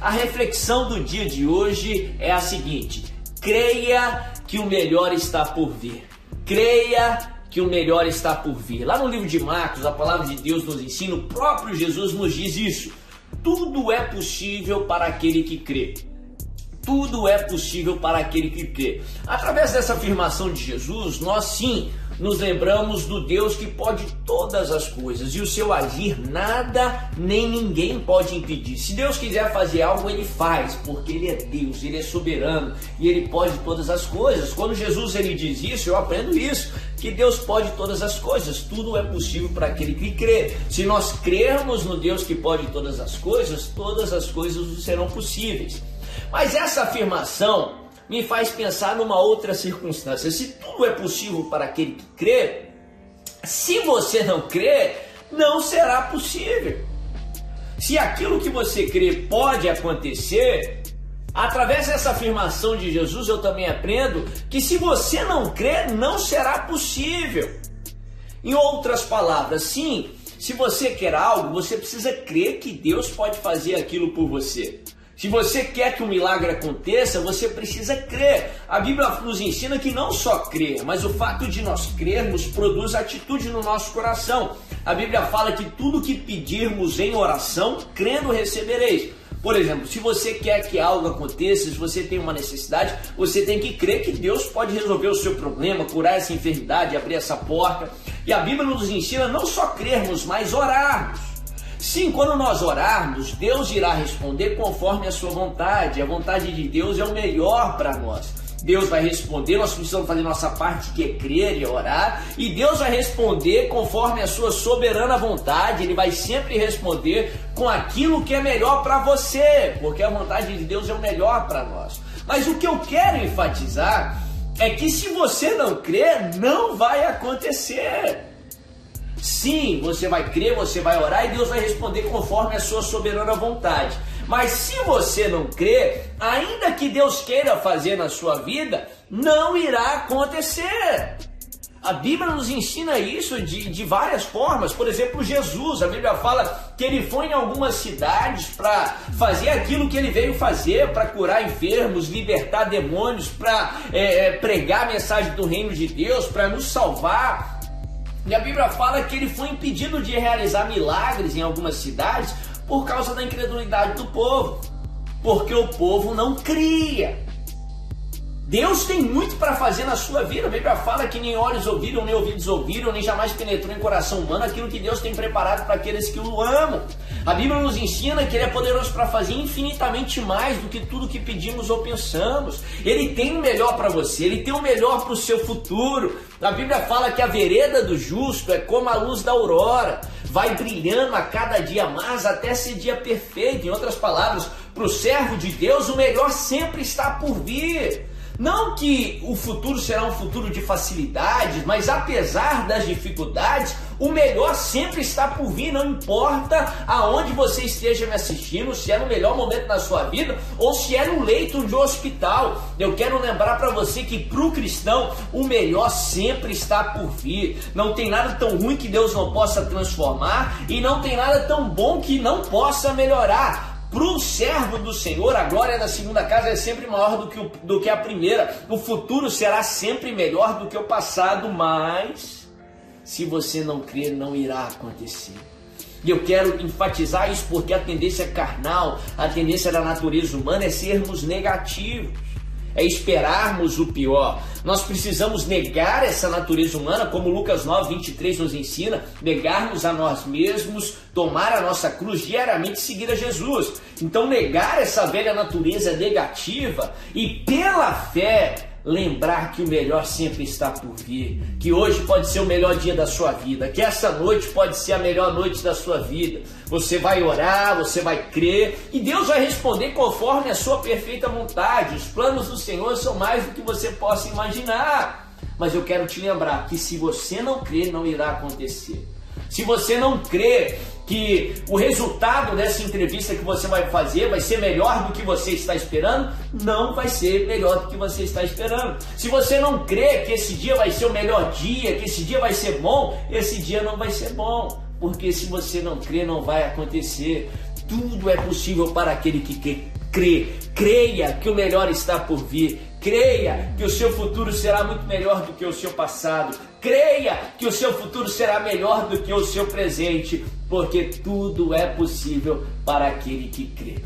A reflexão do dia de hoje é a seguinte: creia que o melhor está por vir. Creia que o melhor está por vir. Lá no livro de Marcos, a palavra de Deus nos ensina, o próprio Jesus nos diz isso. Tudo é possível para aquele que crê. Tudo é possível para aquele que crê. Através dessa afirmação de Jesus, nós sim nos lembramos do Deus que pode todas as coisas e o seu agir nada nem ninguém pode impedir. Se Deus quiser fazer algo, ele faz, porque ele é Deus, ele é soberano e ele pode todas as coisas. Quando Jesus ele diz isso, eu aprendo isso, que Deus pode todas as coisas, tudo é possível para aquele que crê. Se nós crermos no Deus que pode todas as coisas, todas as coisas serão possíveis. Mas essa afirmação me faz pensar numa outra circunstância. Se tudo é possível para aquele que crê, se você não crê, não será possível. Se aquilo que você crê pode acontecer, através dessa afirmação de Jesus eu também aprendo que se você não crê, não será possível. Em outras palavras, sim, se você quer algo, você precisa crer que Deus pode fazer aquilo por você. Se você quer que um milagre aconteça, você precisa crer. A Bíblia nos ensina que não só crer, mas o fato de nós crermos produz atitude no nosso coração. A Bíblia fala que tudo que pedirmos em oração, crendo recebereis. Por exemplo, se você quer que algo aconteça, se você tem uma necessidade, você tem que crer que Deus pode resolver o seu problema, curar essa enfermidade, abrir essa porta. E a Bíblia nos ensina não só crermos, mas orarmos. Sim, quando nós orarmos, Deus irá responder conforme a sua vontade. A vontade de Deus é o melhor para nós. Deus vai responder, nós precisamos fazer nossa parte que é crer e orar, e Deus vai responder conforme a sua soberana vontade, Ele vai sempre responder com aquilo que é melhor para você, porque a vontade de Deus é o melhor para nós. Mas o que eu quero enfatizar é que se você não crer, não vai acontecer. Sim, você vai crer, você vai orar e Deus vai responder conforme a sua soberana vontade. Mas se você não crer, ainda que Deus queira fazer na sua vida, não irá acontecer. A Bíblia nos ensina isso de, de várias formas. Por exemplo, Jesus, a Bíblia fala que ele foi em algumas cidades para fazer aquilo que ele veio fazer, para curar enfermos, libertar demônios, para é, é, pregar a mensagem do reino de Deus, para nos salvar. E a Bíblia fala que ele foi impedido de realizar milagres em algumas cidades por causa da incredulidade do povo, porque o povo não cria. Deus tem muito para fazer na sua vida. A Bíblia fala que nem olhos ouviram, nem ouvidos ouviram, nem jamais penetrou em coração humano aquilo que Deus tem preparado para aqueles que o amam. A Bíblia nos ensina que Ele é poderoso para fazer infinitamente mais do que tudo que pedimos ou pensamos. Ele tem o melhor para você, Ele tem o melhor para o seu futuro. A Bíblia fala que a vereda do justo é como a luz da aurora, vai brilhando a cada dia mais até ser dia perfeito. Em outras palavras, para o servo de Deus, o melhor sempre está por vir. Não que o futuro será um futuro de facilidades, mas apesar das dificuldades, o melhor sempre está por vir, não importa aonde você esteja me assistindo, se é no melhor momento da sua vida ou se é no leito de um hospital. Eu quero lembrar para você que para o cristão o melhor sempre está por vir. Não tem nada tão ruim que Deus não possa transformar e não tem nada tão bom que não possa melhorar. Para o servo do Senhor, a glória da segunda casa é sempre maior do que, o, do que a primeira. O futuro será sempre melhor do que o passado, mas se você não crer, não irá acontecer. E eu quero enfatizar isso porque a tendência carnal, a tendência da natureza humana é sermos negativos é esperarmos o pior. Nós precisamos negar essa natureza humana, como Lucas 9, 23 nos ensina, negarmos a nós mesmos, tomar a nossa cruz diariamente e seguir a Jesus. Então, negar essa velha natureza negativa e pela fé lembrar que o melhor sempre está por vir, que hoje pode ser o melhor dia da sua vida, que essa noite pode ser a melhor noite da sua vida. Você vai orar, você vai crer e Deus vai responder conforme a sua perfeita vontade. Os planos do Senhor são mais do que você possa imaginar. Mas eu quero te lembrar que se você não crer, não irá acontecer. Se você não crer que o resultado dessa entrevista que você vai fazer vai ser melhor do que você está esperando, não vai ser melhor do que você está esperando. Se você não crê que esse dia vai ser o melhor dia, que esse dia vai ser bom, esse dia não vai ser bom. Porque se você não crê, não vai acontecer. tudo é possível para aquele que crê. Creia que o melhor está por vir. Creia que o seu futuro será muito melhor do que o seu passado. Creia que o seu futuro será melhor do que o seu presente, porque tudo é possível para aquele que crê.